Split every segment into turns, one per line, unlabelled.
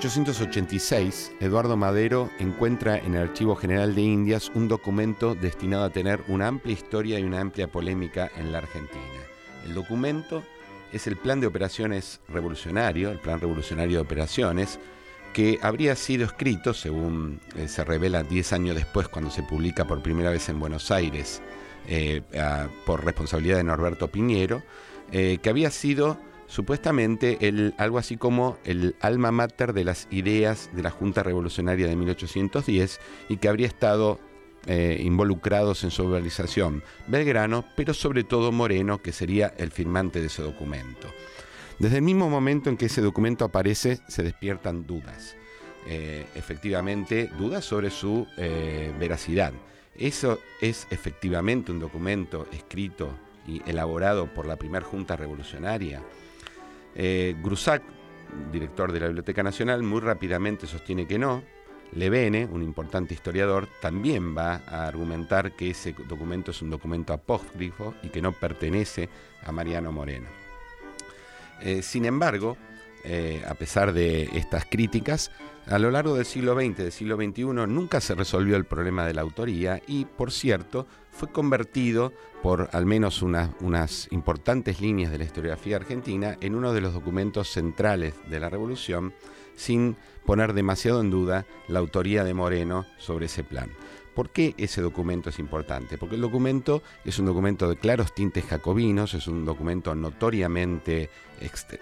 1886, Eduardo Madero encuentra en el Archivo General de Indias un documento destinado a tener una amplia historia y una amplia polémica en la Argentina. El documento es el Plan de Operaciones Revolucionario, el Plan Revolucionario de Operaciones, que habría sido escrito, según eh, se revela 10 años después cuando se publica por primera vez en Buenos Aires, eh, por responsabilidad de Norberto Piñero, eh, que había sido supuestamente el, algo así como el alma mater de las ideas de la Junta Revolucionaria de 1810 y que habría estado involucrados en su organización Belgrano, pero sobre todo Moreno, que sería el firmante de ese documento. Desde el mismo momento en que ese documento aparece, se despiertan dudas. Eh, efectivamente, dudas sobre su eh, veracidad. Eso es efectivamente un documento escrito y elaborado por la primera Junta Revolucionaria. Eh, director de la Biblioteca Nacional, muy rápidamente sostiene que no. Levene, un importante historiador, también va a argumentar que ese documento es un documento apócrifo y que no pertenece a Mariano Moreno. Eh, sin embargo, eh, a pesar de estas críticas, a lo largo del siglo XX, del siglo XXI, nunca se resolvió el problema de la autoría y, por cierto, fue convertido por al menos unas importantes líneas de la historiografía argentina en uno de los documentos centrales de la Revolución, sin poner demasiado en duda la autoría de Moreno sobre ese plan. ¿Por qué ese documento es importante? Porque el documento es un documento de claros tintes jacobinos, es un documento notoriamente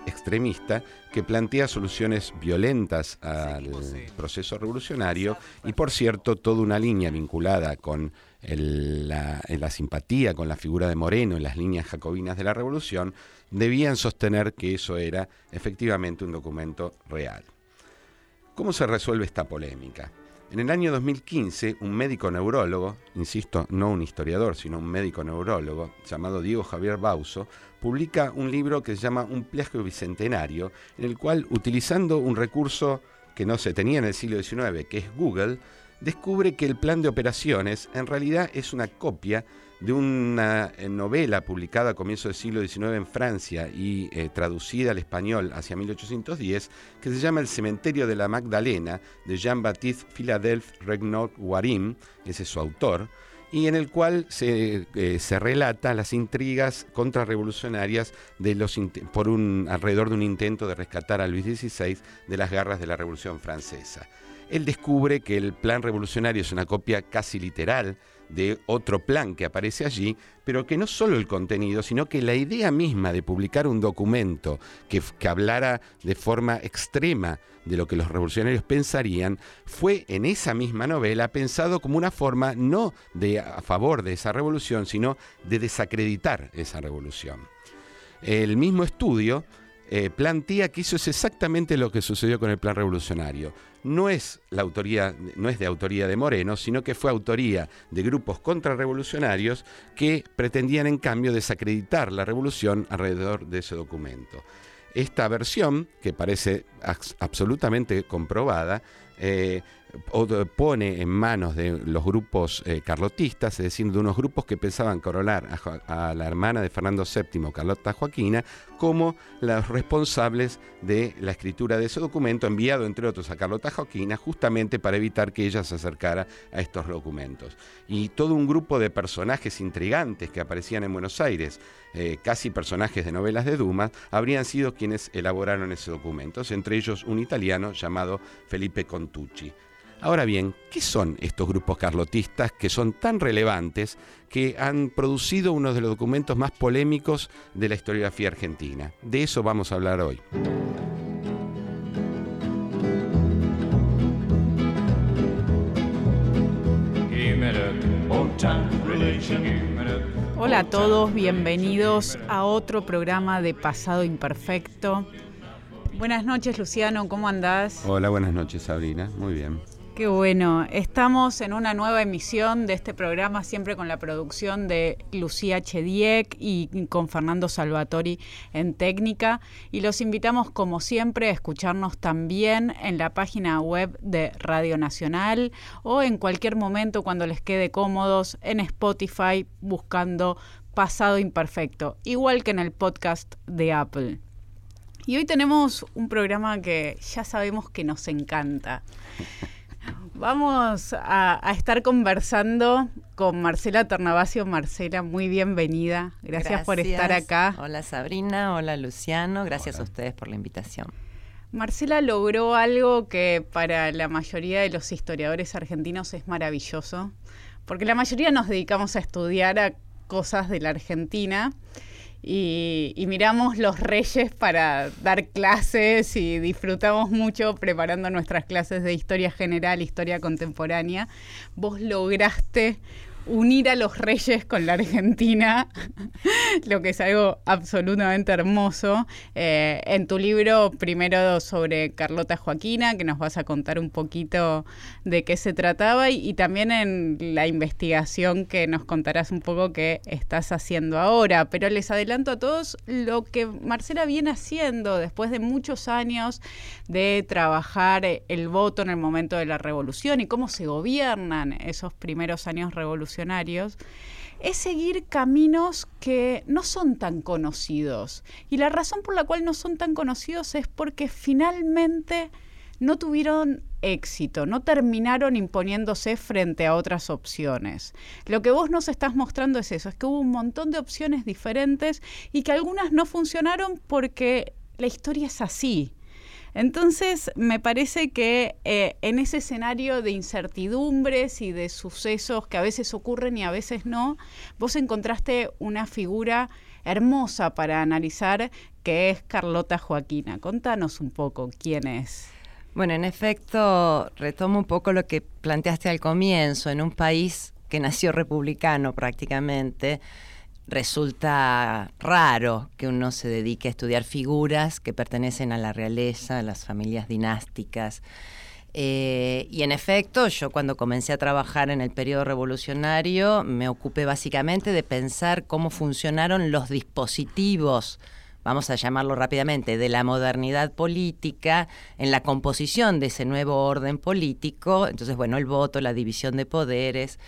extremista que plantea soluciones violentas al proceso revolucionario y, por cierto, toda una línea vinculada con la, la simpatía con la figura de Moreno en las líneas jacobinas de la revolución, debían sostener que eso era efectivamente un documento real. ¿Cómo se resuelve esta polémica? En el año 2015, un médico neurólogo, insisto, no un historiador, sino un médico neurólogo, llamado Diego Javier Bauso, publica un libro que se llama Un plagio bicentenario, en el cual, utilizando un recurso que no se tenía en el siglo XIX, que es Google, descubre que el plan de operaciones en realidad es una copia de una eh, novela publicada a comienzos del siglo XIX en Francia y eh, traducida al español hacia 1810, que se llama El cementerio de la Magdalena, de Jean-Baptiste Philadelphe Regnault Warim, ese es su autor, y en el cual se, eh, se relata las intrigas contrarrevolucionarias de los, por un, alrededor de un intento de rescatar a Luis XVI de las garras de la Revolución Francesa. Él descubre que el plan revolucionario es una copia casi literal de otro plan que aparece allí, pero que no solo el contenido, sino que la idea misma de publicar un documento que, hablara de forma extrema de lo que los revolucionarios pensarían, fue en esa misma novela pensado como una forma no de a favor de esa revolución, sino de desacreditar esa revolución. El mismo estudio eh, plantea que eso es exactamente lo que sucedió con el plan revolucionario. No es, la autoría, no es de autoría de Moreno, sino que fue autoría de grupos contrarrevolucionarios que pretendían en cambio desacreditar la revolución alrededor de ese documento. Esta versión, que parece absolutamente comprobada, eh, pone en manos de los grupos eh, carlotistas, es decir, de unos grupos que pensaban coronar a, la hermana de Fernando VII, Carlota Joaquina, como los responsables de la escritura de ese documento, enviado entre otros a Carlota Joaquina, justamente para evitar que ella se acercara a estos documentos. Y todo un grupo de personajes intrigantes que aparecían en Buenos Aires, eh, casi personajes de novelas de Dumas, habrían sido quienes elaboraron ese documento, entre ellos un italiano llamado Felipe Contucci. Ahora bien, ¿qué son estos grupos carlotistas que son tan relevantes que han producido uno de los documentos más polémicos de la historiografía argentina? De eso vamos a hablar hoy.
Hola a todos, bienvenidos a otro programa de Pasado Imperfecto. Buenas noches, Luciano, ¿cómo andás?
Hola, buenas noches, Sabrina. Muy bien.
Qué bueno. Estamos en una nueva emisión de este programa, siempre con la producción de Lucía Chediek y con Fernando Salvatori en técnica. Y los invitamos, como siempre, a escucharnos también en la página web de Radio Nacional o en cualquier momento cuando les quede cómodos en Spotify buscando Pasado Imperfecto, igual que en el podcast de Apple. Y hoy tenemos un programa que ya sabemos que nos encanta. Vamos a, estar conversando con Marcela Tornavasio. Marcela, muy bienvenida. Gracias, por estar acá.
Hola Sabrina, hola Luciano. Gracias a ustedes por la invitación.
Marcela logró algo que para la mayoría de los historiadores argentinos es maravilloso, porque la mayoría nos dedicamos a estudiar a cosas de la Argentina y, miramos los reyes para dar clases y disfrutamos mucho preparando nuestras clases de historia general, historia contemporánea. Vos lograste unir a los reyes con la Argentina, lo que es algo absolutamente hermoso. Eh, en tu libro, primero sobre Carlota Joaquina, que nos vas a contar un poquito de qué se trataba, y, también en la investigación que nos contarás un poco qué estás haciendo ahora. Pero les adelanto a todos lo que Marcela viene haciendo después de muchos años de trabajar el voto en el momento de la revolución y cómo se gobiernan esos primeros años revolucionarios es seguir caminos que no son tan conocidos. Y la razón por la cual no son tan conocidos es porque finalmente no tuvieron éxito, no terminaron imponiéndose frente a otras opciones. Lo que vos nos estás mostrando es eso, es que hubo un montón de opciones diferentes y que algunas no funcionaron porque la historia es así. Entonces, me parece que eh, en ese escenario de incertidumbres y de sucesos que a veces ocurren y a veces no, vos encontraste una figura hermosa para analizar que es Carlota Joaquina. Contanos un poco quién es.
Bueno, en efecto, retomo un poco lo que planteaste al comienzo, en un país que nació republicano prácticamente, resulta raro que uno se dedique a estudiar figuras que pertenecen a la realeza, a las familias dinásticas. Eh, y en efecto, yo cuando comencé a trabajar en el periodo revolucionario me ocupé básicamente de pensar cómo funcionaron los dispositivos, vamos a llamarlo rápidamente, de la modernidad política en la composición de ese nuevo orden político. Entonces, bueno, el voto, la división de poderes.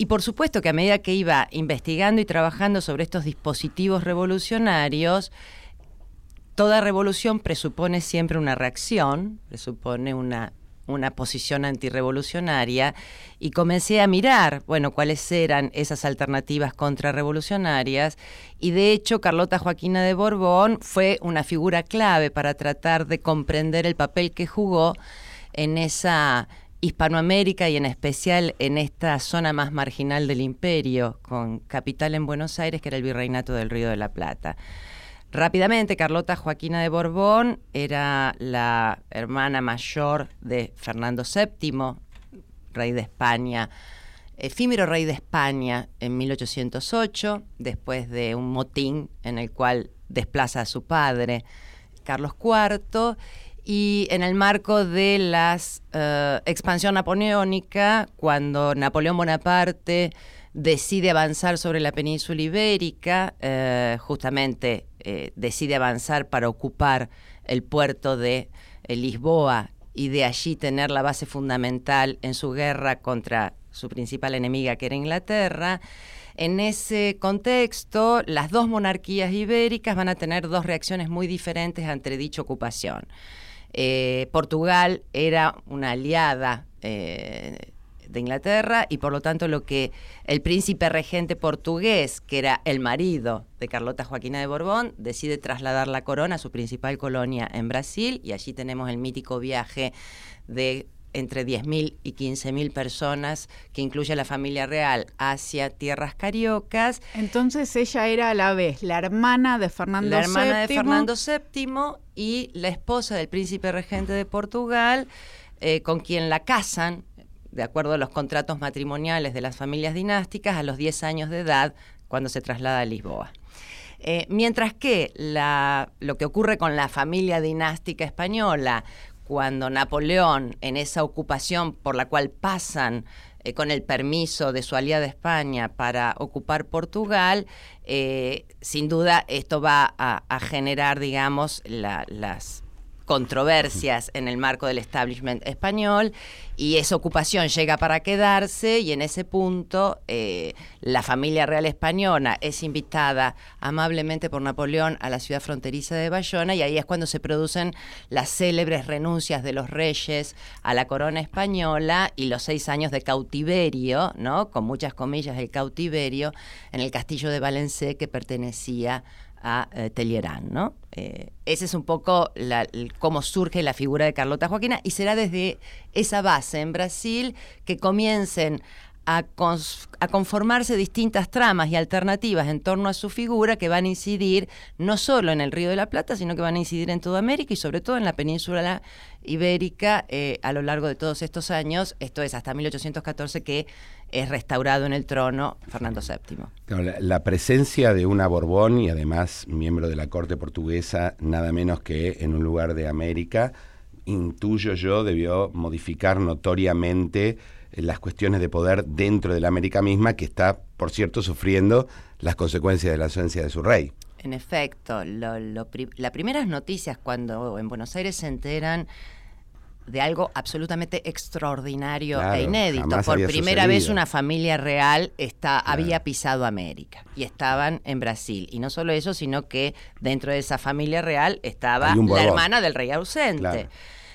Y por supuesto que a medida que iba investigando y trabajando sobre estos dispositivos revolucionarios, toda revolución presupone siempre una reacción, presupone una, una posición antirrevolucionaria, y comencé a mirar, bueno, cuáles eran esas alternativas contrarrevolucionarias, y de hecho Carlota Joaquina de Borbón fue una figura clave para tratar de comprender el papel que jugó en esa Hispanoamérica y en especial en esta zona más marginal del imperio, con capital en Buenos Aires, que era el virreinato del Río de la Plata. Rápidamente, Carlota Joaquina de Borbón era la hermana mayor de Fernando VII, rey de España, efímero rey de España en 1808, después de un motín en el cual desplaza a su padre, Carlos IV, y en el marco de la eh, expansión napoleónica, cuando Napoleón Bonaparte decide avanzar sobre la península ibérica, eh, justamente eh, decide avanzar para ocupar el puerto de Lisboa y de allí tener la base fundamental en su guerra contra su principal enemiga, que era Inglaterra. En ese contexto, las dos monarquías ibéricas van a tener dos reacciones muy diferentes ante dicha ocupación. Eh, Portugal era una aliada eh, de Inglaterra y por lo tanto lo que el príncipe regente portugués, que era el marido de Carlota Joaquina de Borbón, decide trasladar la corona a su principal colonia en Brasil y allí tenemos el mítico viaje de entre 10.000 y 15.000 personas, que incluye a la familia real, hacia tierras cariocas.
Entonces ella era a la vez la hermana de Fernando VII.
La hermana de Fernando VII y la esposa del príncipe regente de Portugal, eh, con quien la casan, de acuerdo a los contratos matrimoniales de las familias dinásticas, a los 10 años de edad, cuando se traslada a Lisboa. Eh, mientras que lo que ocurre con la familia dinástica española, cuando Napoleón, en esa ocupación por la cual pasan eh, con el permiso de su aliada España para ocupar Portugal, eh, sin duda esto va a, generar, digamos, las controversias en el marco del establishment español y esa ocupación llega para quedarse y en ese punto eh, la familia real española es invitada amablemente por Napoleón a la ciudad fronteriza de Bayona y ahí es cuando se producen las célebres renuncias de los reyes a la corona española y los seis años de cautiverio, ¿no? con muchas comillas el cautiverio, en el castillo de Valencé que pertenecía a eh, ¿no? Eh, ese es un poco cómo surge la figura de Carlota Joaquina y será desde esa base en Brasil que comiencen a, conformarse distintas tramas y alternativas en torno a su figura que van a incidir no solo en el Río de la Plata, sino que van a incidir en toda América y sobre todo en la península ibérica eh, a lo largo de todos estos años, esto es hasta 1814 que es restaurado en el trono Fernando VII.
la, presencia de una Borbón y además miembro de la corte portuguesa, nada menos que en un lugar de América, intuyo yo, debió modificar notoriamente las cuestiones de poder dentro de la América misma, que está, por cierto, sufriendo las consecuencias de la ausencia de su rey.
En efecto, las primeras noticias cuando en Buenos Aires se enteran de algo absolutamente extraordinario e inédito. Por primera vez una familia real está, había pisado América y estaban en Brasil. Y no solo eso, sino que dentro de esa familia real estaba la hermana del rey ausente.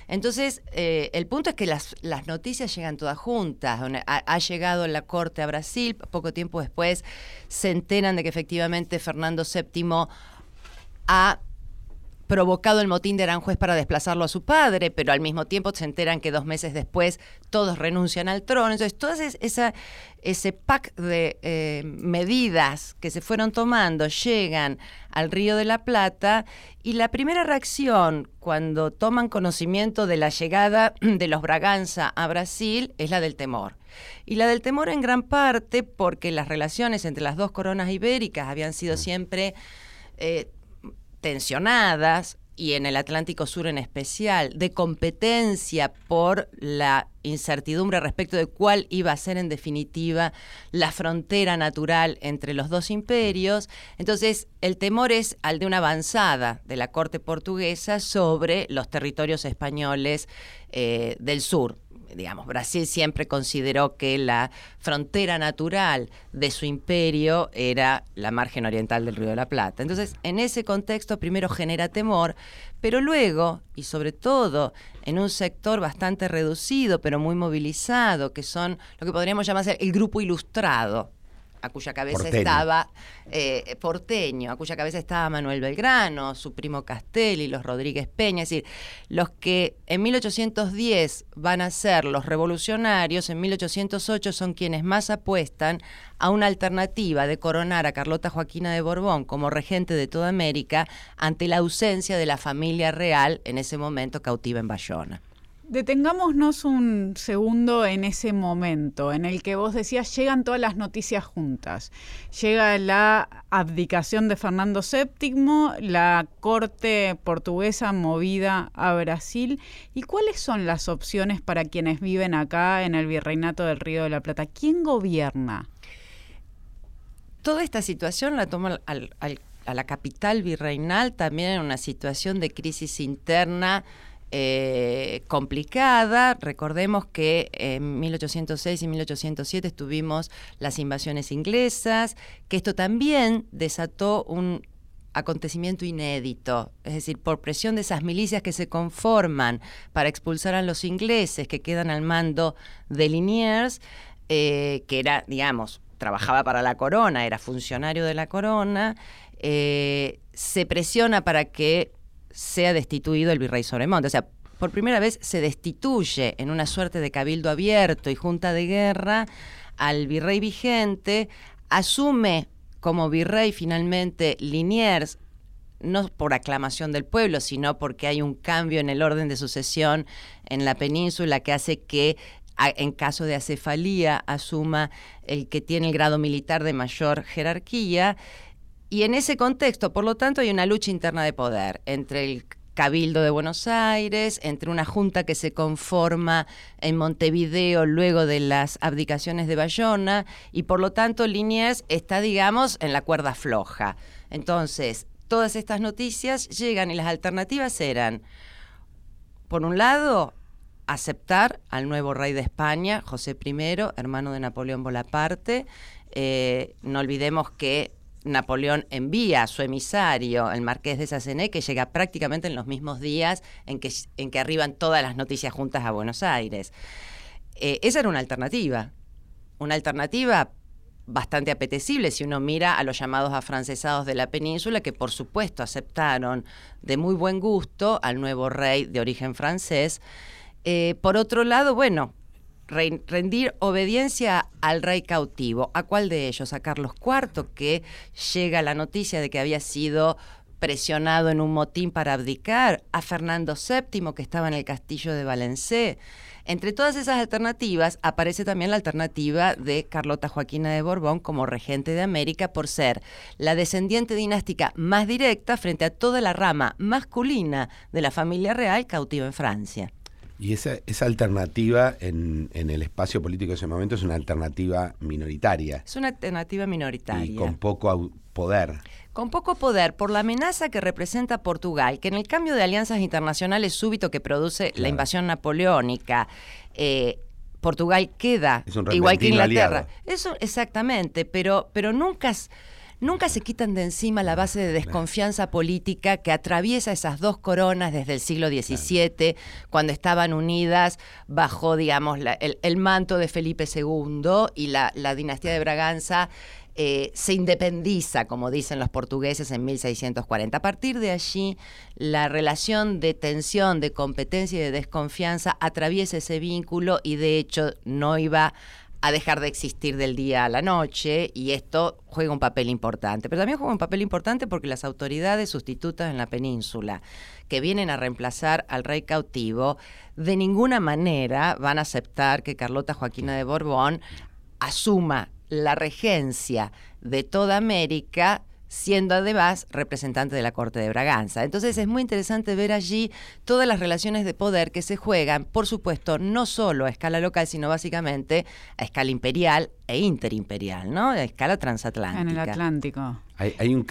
Entonces, eh, el punto es que las, noticias llegan todas juntas. Ha, ha, llegado la corte a Brasil, poco tiempo después se enteran de que efectivamente Fernando VII ha provocado el motín de Aranjuez para desplazarlo a su padre, pero al mismo tiempo se enteran que dos meses después todos renuncian al trono. Entonces, todo esa, ese pack de eh, medidas que se fueron tomando llegan al Río de la Plata y la primera reacción cuando toman conocimiento de la llegada de los Braganza a Brasil es la del temor. Y la del temor en gran parte porque las relaciones entre las dos coronas ibéricas habían sido siempre... Eh, tensionadas y en el Atlántico Sur en especial, de competencia por la incertidumbre respecto de cuál iba a ser en definitiva la frontera natural entre los dos imperios. Entonces, el temor es al de una avanzada de la corte portuguesa sobre los territorios españoles eh, del sur, digamos, Brasil siempre consideró que la frontera natural de su imperio era la margen oriental del Río de la Plata. Entonces, en ese contexto primero genera temor, pero luego, y sobre todo en un sector bastante reducido, pero muy movilizado, que son lo que podríamos llamar el grupo ilustrado, a cuya cabeza estaba eh, porteño, a cuya cabeza estaba Manuel Belgrano, su primo Castelli, los Rodríguez Peña, es decir, los que en 1810 van a ser los revolucionarios, en 1808 son quienes más apuestan a una alternativa de coronar a Carlota Joaquina de Borbón como regente de toda América ante la ausencia de la familia real en ese momento cautiva en Bayona.
Detengámonos un segundo en ese momento en el que vos decías llegan todas las noticias juntas. Llega la abdicación de Fernando VII, la corte portuguesa movida a Brasil. ¿Y cuáles son las opciones para quienes viven acá en el Virreinato del Río de la Plata? ¿Quién gobierna?
Toda esta situación la toma a la capital virreinal también en una situación de crisis interna eh, complicada. Recordemos que en 1806 y 1807 tuvimos las invasiones inglesas, que esto también desató un acontecimiento inédito, es decir, por presión de esas milicias que se conforman para expulsar a los ingleses que quedan al mando de Liniers, eh, que era, digamos, trabajaba para la corona, era funcionario de la corona, eh, se presiona para que sea destituido el virrey Sobremonte. O sea, por primera vez se destituye en una suerte de cabildo abierto y junta de guerra al virrey vigente, asume como virrey finalmente Liniers, no por aclamación del pueblo, sino porque hay un cambio en el orden de sucesión en la península que hace que en caso de acefalía asuma el que tiene el grado militar de mayor jerarquía y en ese contexto, por lo tanto, hay una lucha interna de poder entre el Cabildo de Buenos Aires, entre una junta que se conforma en Montevideo luego de las abdicaciones de Bayona, y por lo tanto Liniers está, digamos, en la cuerda floja. Entonces, todas estas noticias llegan y las alternativas eran por un lado, aceptar al nuevo rey de España, José I, hermano de Napoleón Bonaparte. Eh, no olvidemos que Napoleón envía a su emisario, el marqués de Sassené, que llega prácticamente en los mismos días en que, en que arriban todas las noticias juntas a Buenos Aires. Eh, esa era una alternativa, una alternativa bastante apetecible si uno mira a los llamados afrancesados de la península, que por supuesto aceptaron de muy buen gusto al nuevo rey de origen francés. Eh, por otro lado, bueno, rendir obediencia al rey cautivo. ¿A cuál de ellos? A Carlos IV, que llega la noticia de que había sido presionado en un motín para abdicar, a Fernando VII, que estaba en el castillo de Valencé. Entre todas esas alternativas aparece también la alternativa de Carlota Joaquina de Borbón como regente de América por ser la descendiente dinástica más directa frente a toda la rama masculina de la familia real cautiva en Francia.
Y esa, esa alternativa en, en, el espacio político de ese momento es una alternativa minoritaria.
Es una alternativa minoritaria.
Y con poco poder.
Con poco poder, por la amenaza que representa Portugal, que en el cambio de alianzas internacionales súbito que produce la invasión napoleónica, eh, Portugal queda igual que Inglaterra. Eso exactamente, pero, pero nunca nunca se quitan de encima la base de desconfianza política que atraviesa esas dos coronas desde el siglo XVII, cuando estaban unidas bajo, digamos, el, manto de Felipe II y la, dinastía de Braganza. Eh, se independiza, como dicen los portugueses, en 1640. A partir de allí, la relación de tensión, de competencia y de desconfianza atraviesa ese vínculo y de hecho no iba a dejar de existir del día a la noche y esto juega un papel importante. Pero también juega un papel importante porque las autoridades sustitutas en la península que vienen a reemplazar al rey cautivo de ninguna manera van a aceptar que Carlota Joaquina de Borbón asuma la regencia de toda América siendo además representante de la Corte de Braganza. Entonces es muy interesante ver allí todas las relaciones de poder que se juegan, por supuesto, no solo a escala local, sino básicamente a escala imperial e interimperial, ¿no? A escala transatlántica.
En el Atlántico.
Hay, un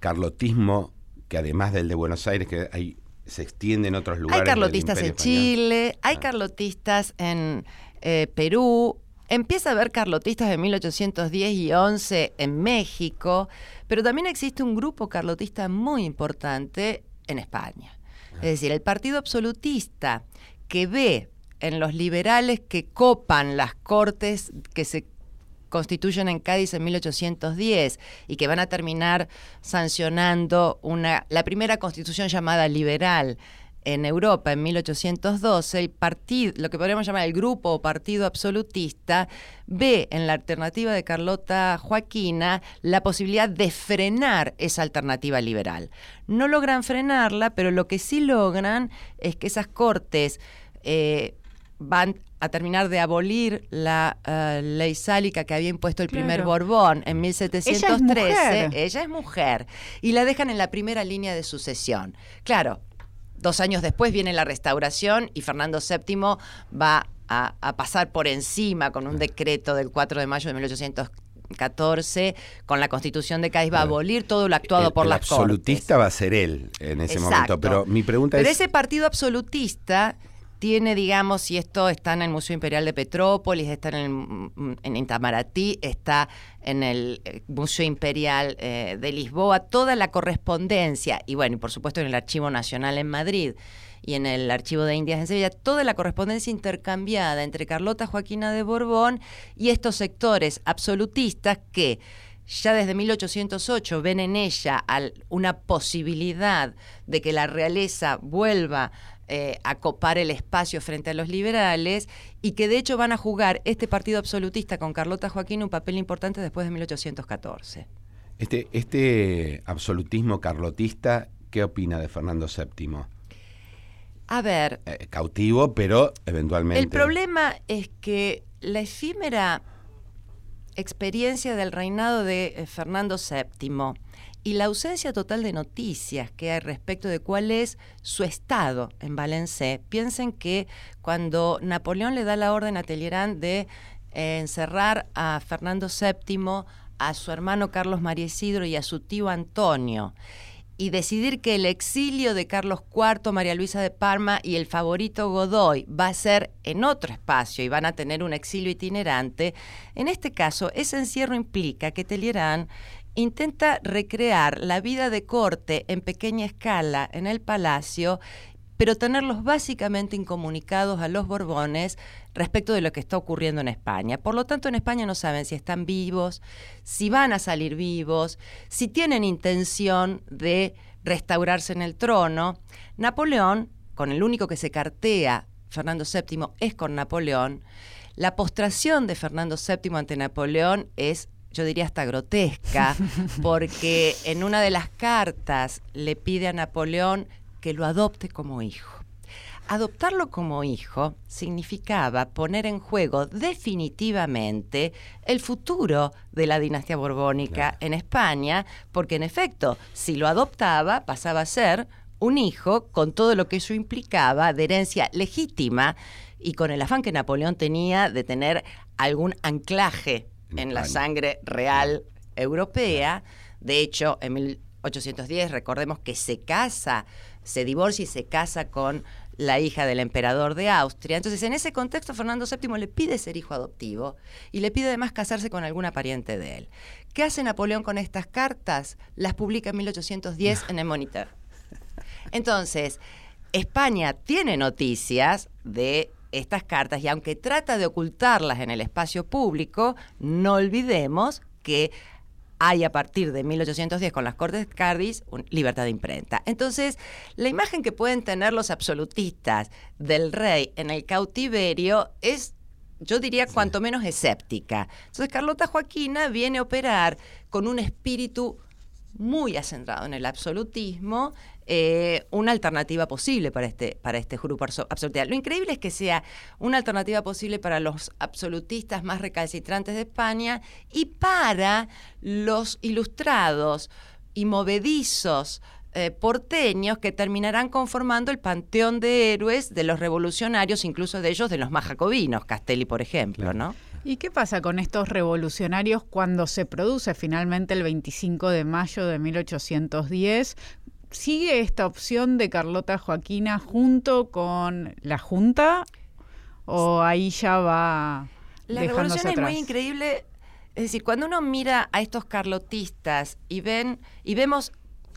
carlotismo que además del de Buenos Aires, que hay, se extiende en otros lugares.
Hay carlotistas en Chile, hay ah. carlotistas en eh, Perú, Empieza a haber carlotistas de 1810 y 11 en México, pero también existe un grupo carlotista muy importante en España. Es decir, el partido absolutista que ve en los liberales que copan las cortes que se constituyen en Cádiz en 1810 y que van a terminar sancionando una, la primera constitución llamada liberal en Europa en 1812, el partido, lo que podríamos llamar el grupo o partido absolutista, ve en la alternativa de Carlota Joaquina la posibilidad de frenar esa alternativa liberal. No logran frenarla, pero lo que sí logran es que esas cortes eh, van a terminar de abolir la eh, ley sálica que había impuesto el primer Borbón en 1713. Ella es mujer. Y la dejan en la primera línea de sucesión. Claro, Dos años después viene la restauración y Fernando VII va a, pasar por encima con un decreto del 4 de mayo de 1814 con la constitución de Cádiz va a abolir todo lo actuado por
el
las
absolutista va a ser él en ese momento. Pero mi pregunta
Pero
es.
ese partido absolutista tiene, digamos, y esto está en el Museo Imperial de Petrópolis, está en, el, en está en el eh, Museo Imperial eh, de Lisboa, toda la correspondencia, y bueno, y por supuesto en el Archivo Nacional en Madrid y en el Archivo de Indias en Sevilla, toda la correspondencia intercambiada entre Carlota Joaquina de Borbón y estos sectores absolutistas que ya desde 1808 ven en ella una posibilidad de que la realeza vuelva eh, a copar el espacio frente a los liberales y que de hecho van a jugar este partido absolutista con Carlota Joaquín un papel importante después de 1814.
Este, este absolutismo carlotista, ¿qué opina de Fernando VII?
A ver.
Eh, cautivo, pero eventualmente.
El problema es que la efímera experiencia del reinado de eh, Fernando VII y la ausencia total de noticias que hay respecto de cuál es su estado en Valencia. Piensen que cuando Napoleón le da la orden a Talleyrand de eh, encerrar a Fernando VII, a su hermano Carlos María Isidro y a su tío Antonio, y decidir que el exilio de Carlos IV, María Luisa de Parma y el favorito Godoy va a ser en otro espacio y van a tener un exilio itinerante, en este caso ese encierro implica que Talleyrand intenta recrear la vida de corte en pequeña escala en el palacio pero tenerlos básicamente incomunicados a los Borbones respecto de lo que está ocurriendo en España. Por lo tanto, en España no saben si están vivos, si van a salir vivos, si tienen intención de restaurarse en el trono. Napoleón, con el único que se cartea Fernando VII, es con Napoleón. La postración de Fernando VII ante Napoleón es yo diría hasta grotesca, porque en una de las cartas le pide a Napoleón que lo adopte como hijo. Adoptarlo como hijo significaba poner en juego definitivamente el futuro de la dinastía borbónica en España, porque en efecto, si lo adoptaba, pasaba a ser un hijo con todo lo que eso implicaba de herencia legítima y con el afán que Napoleón tenía de tener algún anclaje en la sangre real europea. De hecho, en 1810 recordemos que se casa se divorcia y se casa con la hija del emperador de Austria. Entonces, en ese contexto, Fernando VII le pide ser hijo adoptivo y le pide además casarse con alguna pariente de él. ¿Qué hace Napoleón con estas cartas? Las publica en 1810 en el Monitor. Entonces, España tiene noticias de estas cartas y aunque trata de ocultarlas en el espacio público, no olvidemos que hay a partir de 1810 con las Cortes Cádiz libertad de imprenta. Entonces, la imagen que pueden tener los absolutistas del rey en el cautiverio es yo diría cuanto menos escéptica. Entonces Carlota Joaquina viene a operar con un espíritu muy acentrado en el absolutismo, eh, una alternativa posible para este, para este grupo absolutista. Lo increíble es que sea una alternativa posible para los absolutistas más recalcitrantes de España y para los ilustrados y movedizos eh, porteños que terminarán conformando el panteón de héroes de los revolucionarios, incluso de ellos de los más jacobinos, Castelli, por ejemplo, ¿no?
¿Y qué pasa con estos revolucionarios cuando se produce finalmente el 25 de mayo de 1810? ¿Sigue esta opción de Carlota Joaquina junto con la Junta? ¿O ahí ya va...
La revolución es muy increíble. Es decir, cuando uno mira a estos carlotistas y ven y vemos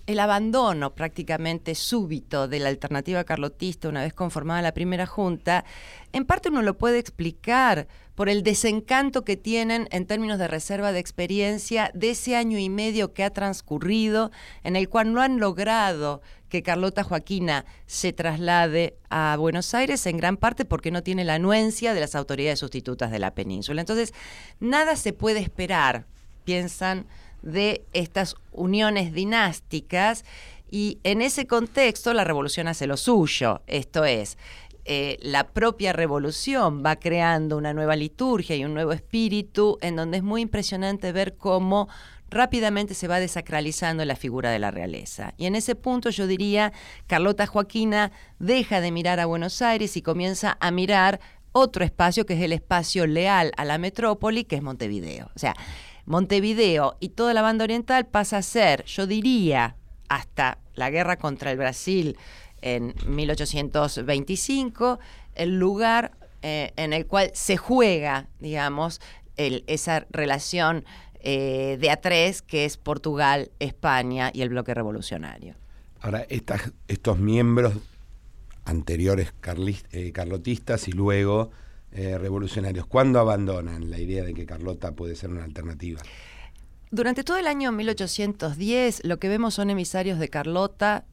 el abandono prácticamente súbito de la alternativa carlotista una vez conformada la primera junta, en parte uno lo puede explicar por el desencanto que tienen en términos de reserva de experiencia de ese año y medio que ha transcurrido, en el cual no han logrado que Carlota Joaquina se traslade a Buenos Aires, en gran parte porque no tiene la anuencia de las autoridades sustitutas de la península. Entonces, nada se puede esperar, piensan de estas uniones dinásticas y en ese contexto la revolución hace lo suyo, esto es, eh, la propia revolución va creando una nueva liturgia y un nuevo espíritu en donde es muy impresionante ver cómo rápidamente se va desacralizando la figura de la realeza. Y en ese punto yo diría, Carlota Joaquina deja de mirar a Buenos Aires y comienza a mirar otro espacio que es el espacio leal a la metrópoli, que es Montevideo. O sea, Montevideo y toda la banda oriental pasa a ser, yo diría, hasta la guerra contra el Brasil en 1825, el lugar eh, en el cual se juega, digamos, esa relación eh, de a tres que es Portugal, España y el bloque revolucionario.
Ahora, estos miembros anteriores eh, carlotistas y luego revolucionarios? ¿Cuándo abandonan la idea de que Carlota puede ser una alternativa?
Durante todo el año 1810 lo que vemos son emisarios de Carlota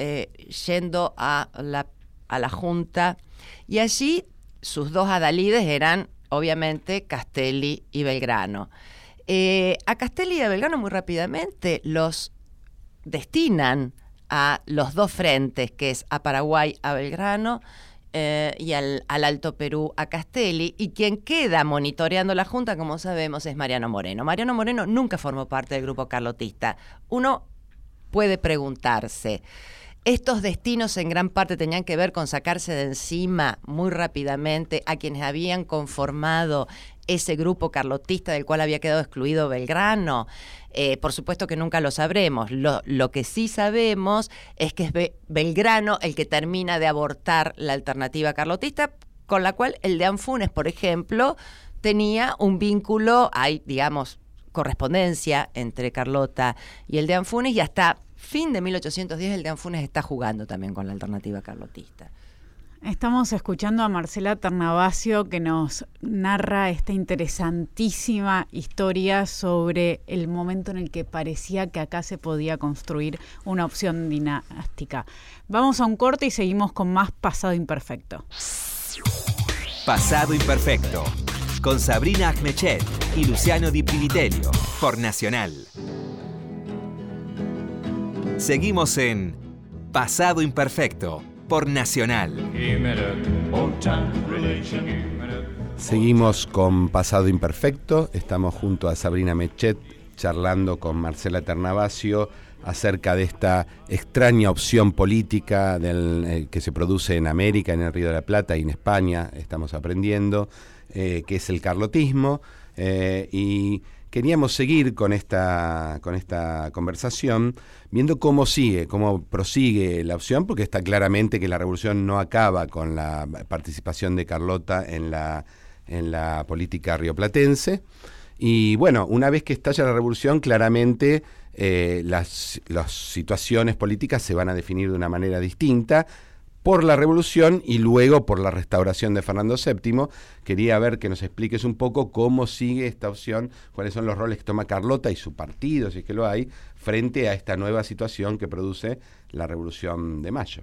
eh, yendo a la, a la Junta y allí sus dos adalides eran obviamente Castelli y Belgrano. Eh, a Castelli y a Belgrano muy rápidamente los destinan a los dos frentes, que es a Paraguay, a Belgrano, eh, y al, Alto Perú a Castelli, y quien queda monitoreando la Junta, como sabemos, es Mariano Moreno. Mariano Moreno nunca formó parte del grupo carlotista. Uno puede preguntarse, Estos destinos en gran parte tenían que ver con sacarse de encima muy rápidamente a quienes habían conformado ese grupo carlotista del cual había quedado excluido Belgrano. Eh, por supuesto que nunca lo sabremos. Lo, lo, que sí sabemos es que es Belgrano el que termina de abortar la alternativa carlotista, con la cual el de Anfunes, por ejemplo, tenía un vínculo, hay, digamos, correspondencia entre Carlota y el de Anfunes y hasta fin de 1810 el de Anfunes está jugando también con la alternativa carlotista.
Estamos escuchando a Marcela Ternavasio que nos narra esta interesantísima historia sobre el momento en el que parecía que acá se podía construir una opción dinástica. Vamos a un corte y seguimos con más Pasado Imperfecto.
Pasado Imperfecto, con Sabrina Agmechet y Luciano Di Privitelio, por Nacional. Seguimos en Pasado Imperfecto por Nacional.
Seguimos con Pasado Imperfecto. Estamos junto a Sabrina Mechet charlando con Marcela Ternavasio acerca de esta extraña opción política eh, que se produce en América, en el Río de la Plata y en España, estamos aprendiendo, eh, que es el carlotismo. Eh, y queríamos seguir con esta, con esta conversación, viendo cómo sigue, cómo prosigue la opción, porque está claramente que la revolución no acaba con la participación de Carlota en la, en la política rioplatense. Y bueno, una vez que estalla la revolución, claramente eh, las, las situaciones políticas se van a definir de una manera distinta por la revolución y luego por la restauración de Fernando VII. Quería ver que nos expliques un poco cómo sigue esta opción, cuáles son los roles que toma Carlota y su partido, si es que lo hay, frente a esta nueva situación que produce la revolución de mayo.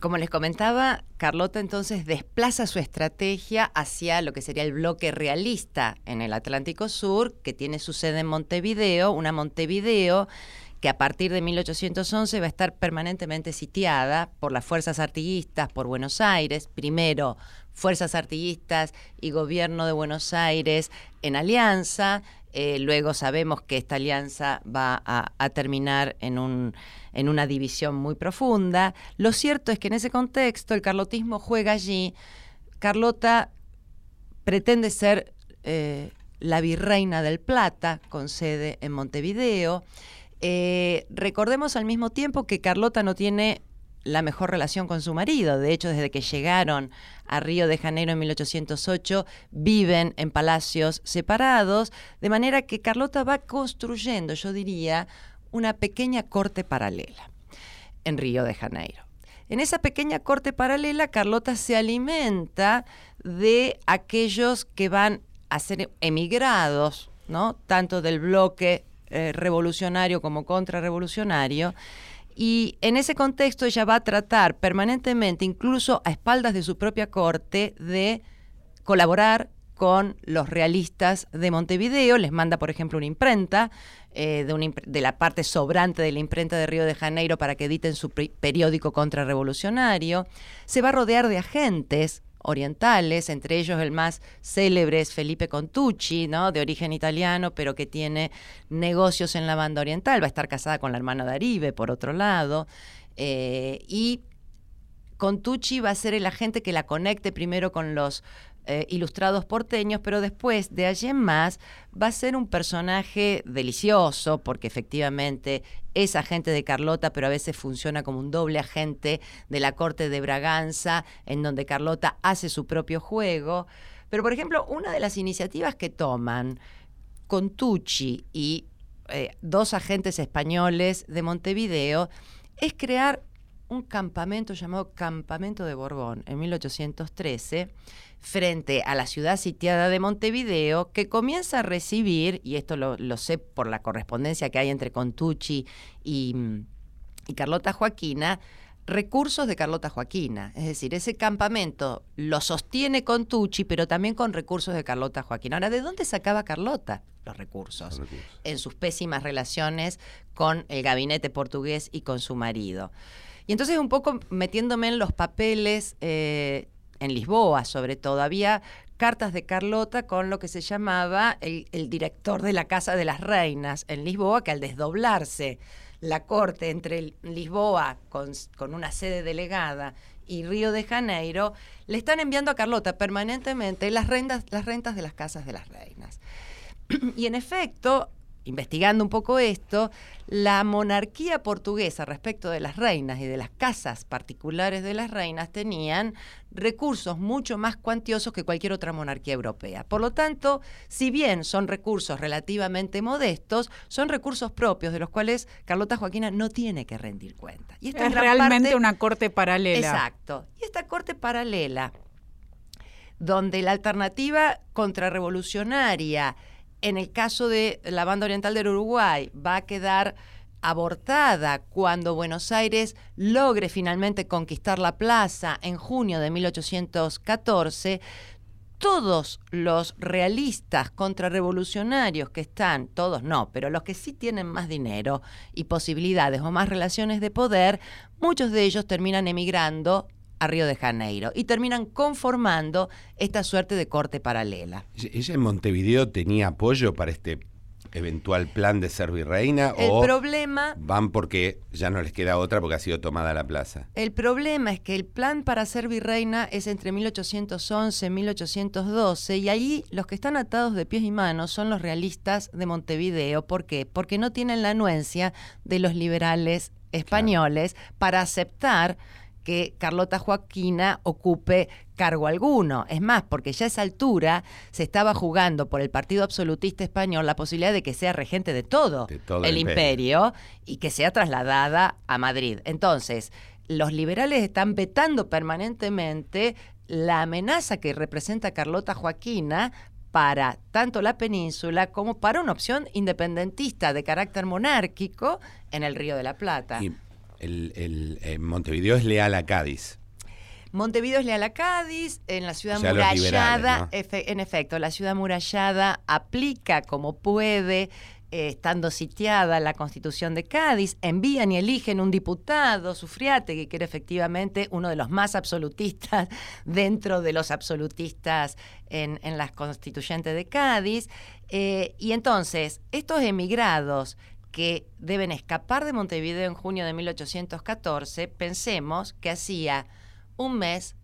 Como les comentaba, Carlota entonces desplaza su estrategia hacia lo que sería el bloque realista en el Atlántico Sur, que tiene su sede en Montevideo, una Montevideo que a partir de 1811 va a estar permanentemente sitiada por las fuerzas artiguistas, por Buenos Aires, primero fuerzas artiguistas y gobierno de Buenos Aires en alianza, eh, luego sabemos que esta alianza va a, terminar en, un, en una división muy profunda. Lo cierto es que en ese contexto el carlotismo juega allí. Carlota pretende ser eh, la virreina del Plata, con sede en Montevideo. Eh, recordemos al mismo tiempo que Carlota no tiene la mejor relación con su marido. De hecho, desde que llegaron a Río de Janeiro en 1808, viven en palacios separados, de manera que Carlota va construyendo, yo diría, una pequeña corte paralela en Río de Janeiro. En esa pequeña corte paralela, Carlota se alimenta de aquellos que van a ser emigrados, ¿no? Tanto del bloque eh, revolucionario como contrarrevolucionario. Y en ese contexto ella va a tratar permanentemente, incluso a espaldas de su propia corte, de colaborar con los realistas de Montevideo. Les manda, por ejemplo, una imprenta eh, de, de, la parte sobrante de la imprenta de Río de Janeiro para que editen su periódico contrarrevolucionario. Se va a rodear de agentes orientales, entre ellos el más célebre es Felipe Contucci, ¿no? de origen italiano, pero que tiene negocios en la banda oriental, va a estar casada con la hermana de Aribe, por otro lado, eh, y Contucci va a ser el agente que la conecte primero con los eh, ilustrados porteños, pero después, de allí en más, va a ser un personaje delicioso, porque efectivamente es agente de Carlota, pero a veces funciona como un doble agente de la corte de Braganza, en donde Carlota hace su propio juego. Pero, por ejemplo, una de las iniciativas que toman Contucci y eh, dos agentes españoles de Montevideo es crear un campamento llamado Campamento de Borbón en 1813 frente a la ciudad sitiada de Montevideo, que comienza a recibir, y esto lo, sé por la correspondencia que hay entre Contucci y, y Carlota Joaquina, recursos de Carlota Joaquina. Es decir, ese campamento lo sostiene Contucci, pero también con recursos de Carlota Joaquina. Ahora, ¿de dónde sacaba Carlota los recursos? En sus pésimas relaciones con el gabinete portugués y con su marido. Y entonces un poco metiéndome en los papeles eh, en Lisboa sobre todo, había cartas de Carlota con lo que se llamaba el, director de la Casa de las Reinas en Lisboa, que al desdoblarse la corte entre Lisboa con, una sede delegada y Río de Janeiro, le están enviando a Carlota permanentemente las rentas, las rentas de las casas de las reinas. y en efecto, investigando un poco esto, la monarquía portuguesa respecto de las reinas y de las casas particulares de las reinas tenían recursos mucho más cuantiosos que cualquier otra monarquía europea. Por lo tanto, si bien son recursos relativamente modestos, son recursos propios de los cuales Carlota Joaquina no tiene que rendir cuenta.
Y es realmente una corte paralela.
Exacto. Y esta corte paralela, donde la alternativa contrarrevolucionaria en el caso de la banda oriental del Uruguay, va a quedar abortada cuando Buenos Aires logre finalmente conquistar la plaza en junio de 1814, todos los realistas contrarrevolucionarios que están, todos no, pero los que sí tienen más dinero y posibilidades o más relaciones de poder, muchos de ellos terminan emigrando a Río de Janeiro y terminan conformando esta suerte de corte paralela.
¿Ella en Montevideo tenía apoyo para este eventual plan de ser virreina
el o problema
van porque ya no les queda otra porque ha sido tomada la plaza?
El problema es que el plan para ser virreina es entre 1811 y 1812 y allí los que están atados de pies y manos son los realistas de Montevideo. ¿Por qué? Porque no tienen la anuencia de los liberales españoles para aceptar que Carlota Joaquina ocupe cargo alguno. Es más, porque ya a esa altura se estaba jugando por el Partido Absolutista Español la posibilidad de que sea regente de todo, el, imperio. y que sea trasladada a Madrid. Entonces, los liberales están vetando permanentemente la amenaza que representa Carlota Joaquina para tanto la península como para una opción independentista de carácter monárquico en el Río de la Plata
el, eh, Montevideo es leal a Cádiz.
Montevideo es leal a Cádiz, en la ciudad murallada, en efecto, la ciudad murallada aplica como puede, eh, estando sitiada la constitución de Cádiz, envían y eligen un diputado, Sufriate, que era efectivamente uno de los más absolutistas dentro de los absolutistas en, las constituyentes de Cádiz. Eh, y entonces, estos emigrados que deben escapar de Montevideo en junio de 1814, pensemos que hacía un mes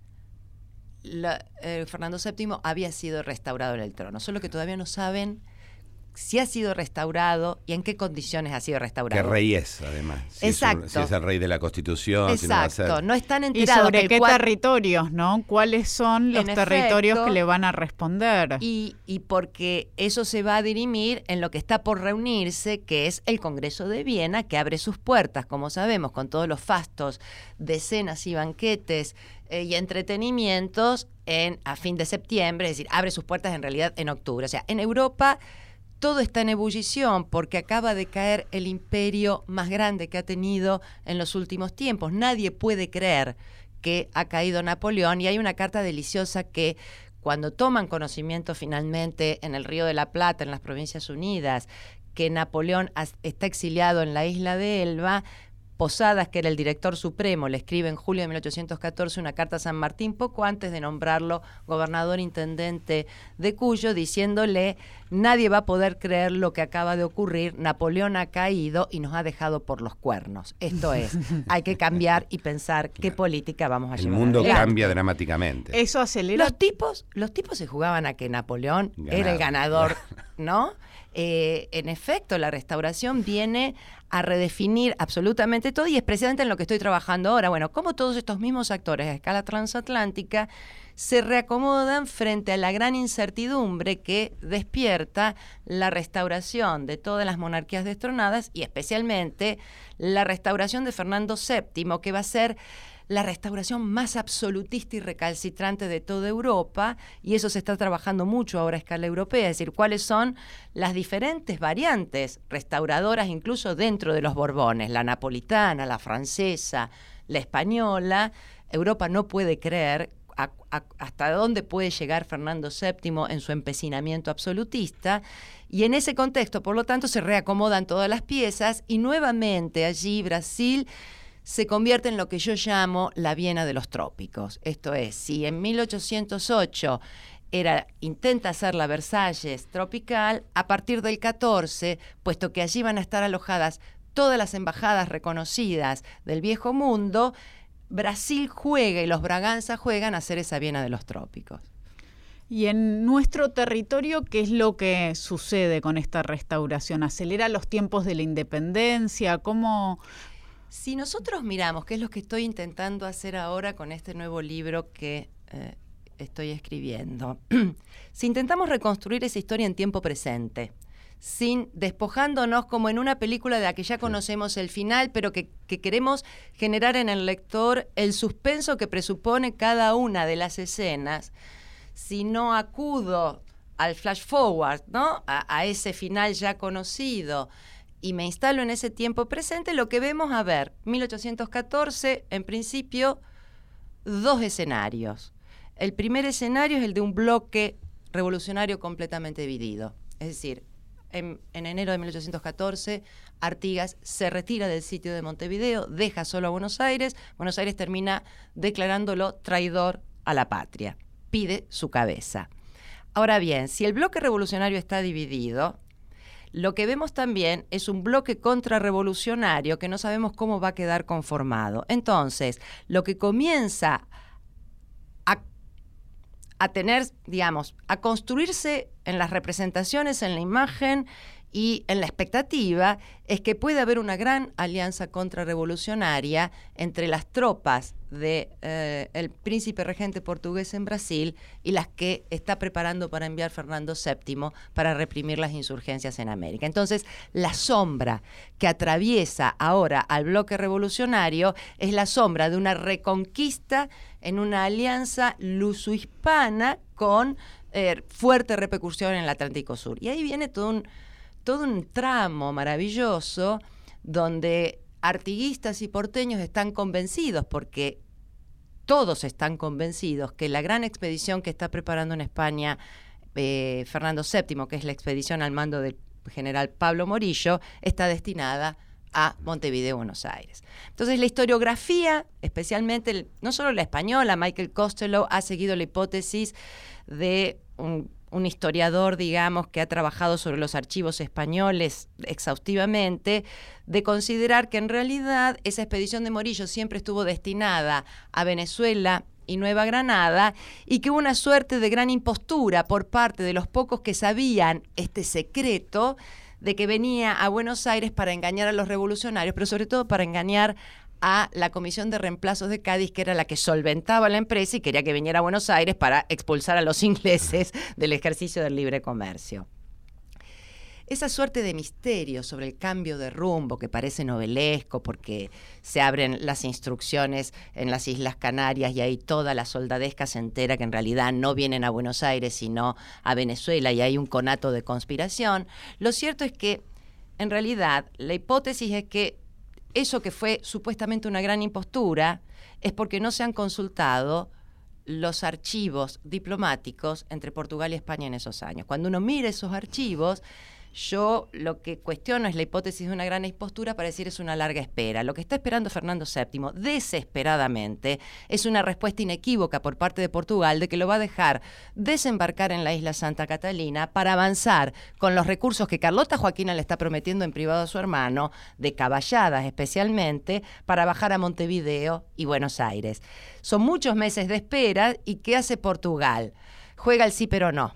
eh, Fernando VII había sido restaurado en el trono, solo que todavía no saben si ha sido restaurado y en qué condiciones ha sido restaurado.
¿Qué rey es, además?
Exacto.
si es el rey de la Constitución.
Exacto. no, están enterados.
¿Y sobre qué territorios, no? ¿Cuáles son los territorios que le van a responder?
Y, y porque eso se va a dirimir en lo que está por reunirse, que es el Congreso de Viena, que abre sus puertas, como sabemos, con todos los fastos de cenas y banquetes eh, y entretenimientos en, a fin de septiembre, es decir, abre sus puertas en realidad en octubre. O sea, en Europa todo está en ebullición porque acaba de caer el imperio más grande que ha tenido en los últimos tiempos. Nadie puede creer que ha caído Napoleón y hay una carta deliciosa que cuando toman conocimiento finalmente en el Río de la Plata, en las Provincias Unidas, que Napoleón está exiliado en la isla de Elba, Posadas, que era el director supremo, le escribe en julio de 1814 una carta a San Martín poco antes de nombrarlo gobernador intendente de Cuyo, diciéndole, nadie va a poder creer lo que acaba de ocurrir, Napoleón ha caído y nos ha dejado por los cuernos. Esto es, hay que cambiar y pensar qué política vamos a llevar.
El mundo cambia dramáticamente.
Eso acelera.
Los tipos, los tipos se jugaban a que Napoleón era el ganador, ¿no? Eh, en efecto, la restauración viene a redefinir absolutamente todo y es precisamente en lo que estoy trabajando ahora. Bueno, cómo todos estos mismos actores a escala transatlántica se reacomodan frente a la gran incertidumbre que despierta la restauración de todas las monarquías destronadas y especialmente la restauración de Fernando VII, que va a ser la restauración más absolutista y recalcitrante de toda Europa, y eso se está trabajando mucho ahora a escala europea, es decir, cuáles son las diferentes variantes restauradoras incluso dentro de los Borbones, la napolitana, la francesa, la española. Europa no puede creer hasta dónde puede llegar Fernando VII en su empecinamiento absolutista. Y en ese contexto, por lo tanto, se reacomodan todas las piezas y nuevamente allí Brasil se convierte en lo que yo llamo la Viena de los trópicos. Esto es, si en 1808 era, intenta hacer la Versalles tropical a partir del 14, puesto que allí van a estar alojadas todas las embajadas reconocidas del viejo mundo, Brasil juega y los Braganza juegan a hacer esa Viena de los trópicos.
Y en nuestro territorio, ¿qué es lo que sucede con esta restauración? ¿Acelera los tiempos de la independencia? ¿Cómo,
si nosotros miramos, qué es lo que estoy intentando hacer ahora con este nuevo libro que eh, estoy escribiendo, si intentamos reconstruir esa historia en tiempo presente, sin despojándonos como en una película de la que ya conocemos el final, pero que, queremos generar en el lector el suspenso que presupone cada una de las escenas, si no acudo al flash forward, ¿no? a ese final ya conocido, y me instalo en ese tiempo presente, lo que vemos, a ver, 1814, en principio, dos escenarios. El primer escenario es el de un bloque revolucionario completamente dividido. Es decir, en, enero de 1814, Artigas se retira del sitio de Montevideo, deja solo a Buenos Aires, Buenos Aires termina declarándolo traidor a la patria, pide su cabeza. Ahora bien, si el bloque revolucionario está dividido, lo que vemos también es un bloque contrarrevolucionario que no sabemos cómo va a quedar conformado. Entonces, lo que comienza a, a tener, digamos, a construirse en las representaciones, en la imagen y en la expectativa es que puede haber una gran alianza contrarrevolucionaria entre las tropas del de, eh, príncipe regente portugués en Brasil y las que está preparando para enviar Fernando VII para reprimir las insurgencias en América. Entonces, la sombra que atraviesa ahora al bloque revolucionario es la sombra de una reconquista en una alianza luso-hispana con eh, fuerte repercusión en el Atlántico Sur. Y ahí viene todo un todo un tramo maravilloso donde artiguistas y porteños están convencidos, porque todos están convencidos que la gran expedición que está preparando en España eh, Fernando VII, que es la expedición al mando del general Pablo Morillo, está destinada a Montevideo, Buenos Aires. Entonces la historiografía, especialmente no solo la española, Michael Costello ha seguido la hipótesis de un un historiador, digamos, que ha trabajado sobre los archivos españoles exhaustivamente, de considerar que en realidad esa expedición de Morillo siempre estuvo destinada a Venezuela y Nueva Granada y que hubo una suerte de gran impostura por parte de los pocos que sabían este secreto de que venía a Buenos Aires para engañar a los revolucionarios, pero sobre todo para engañar a la Comisión de Reemplazos de Cádiz, que era la que solventaba la empresa y quería que viniera a Buenos Aires para expulsar a los ingleses del ejercicio del libre comercio. Esa suerte de misterio sobre el cambio de rumbo que parece novelesco porque se abren las instrucciones en las Islas Canarias y ahí toda la soldadesca se entera que en realidad no vienen a Buenos Aires sino a Venezuela y hay un conato de conspiración, lo cierto es que en realidad la hipótesis es que eso que fue supuestamente una gran impostura es porque no se han consultado los archivos diplomáticos entre Portugal y España en esos años. Cuando uno mira esos archivos, yo lo que cuestiono es la hipótesis de una gran expostura para decir es una larga espera. Lo que está esperando Fernando VII desesperadamente es una respuesta inequívoca por parte de Portugal de que lo va a dejar desembarcar en la isla Santa Catalina para avanzar con los recursos que Carlota Joaquina le está prometiendo en privado a su hermano, de caballadas especialmente, para bajar a Montevideo y Buenos Aires. Son muchos meses de espera y ¿qué hace Portugal? Juega el sí pero no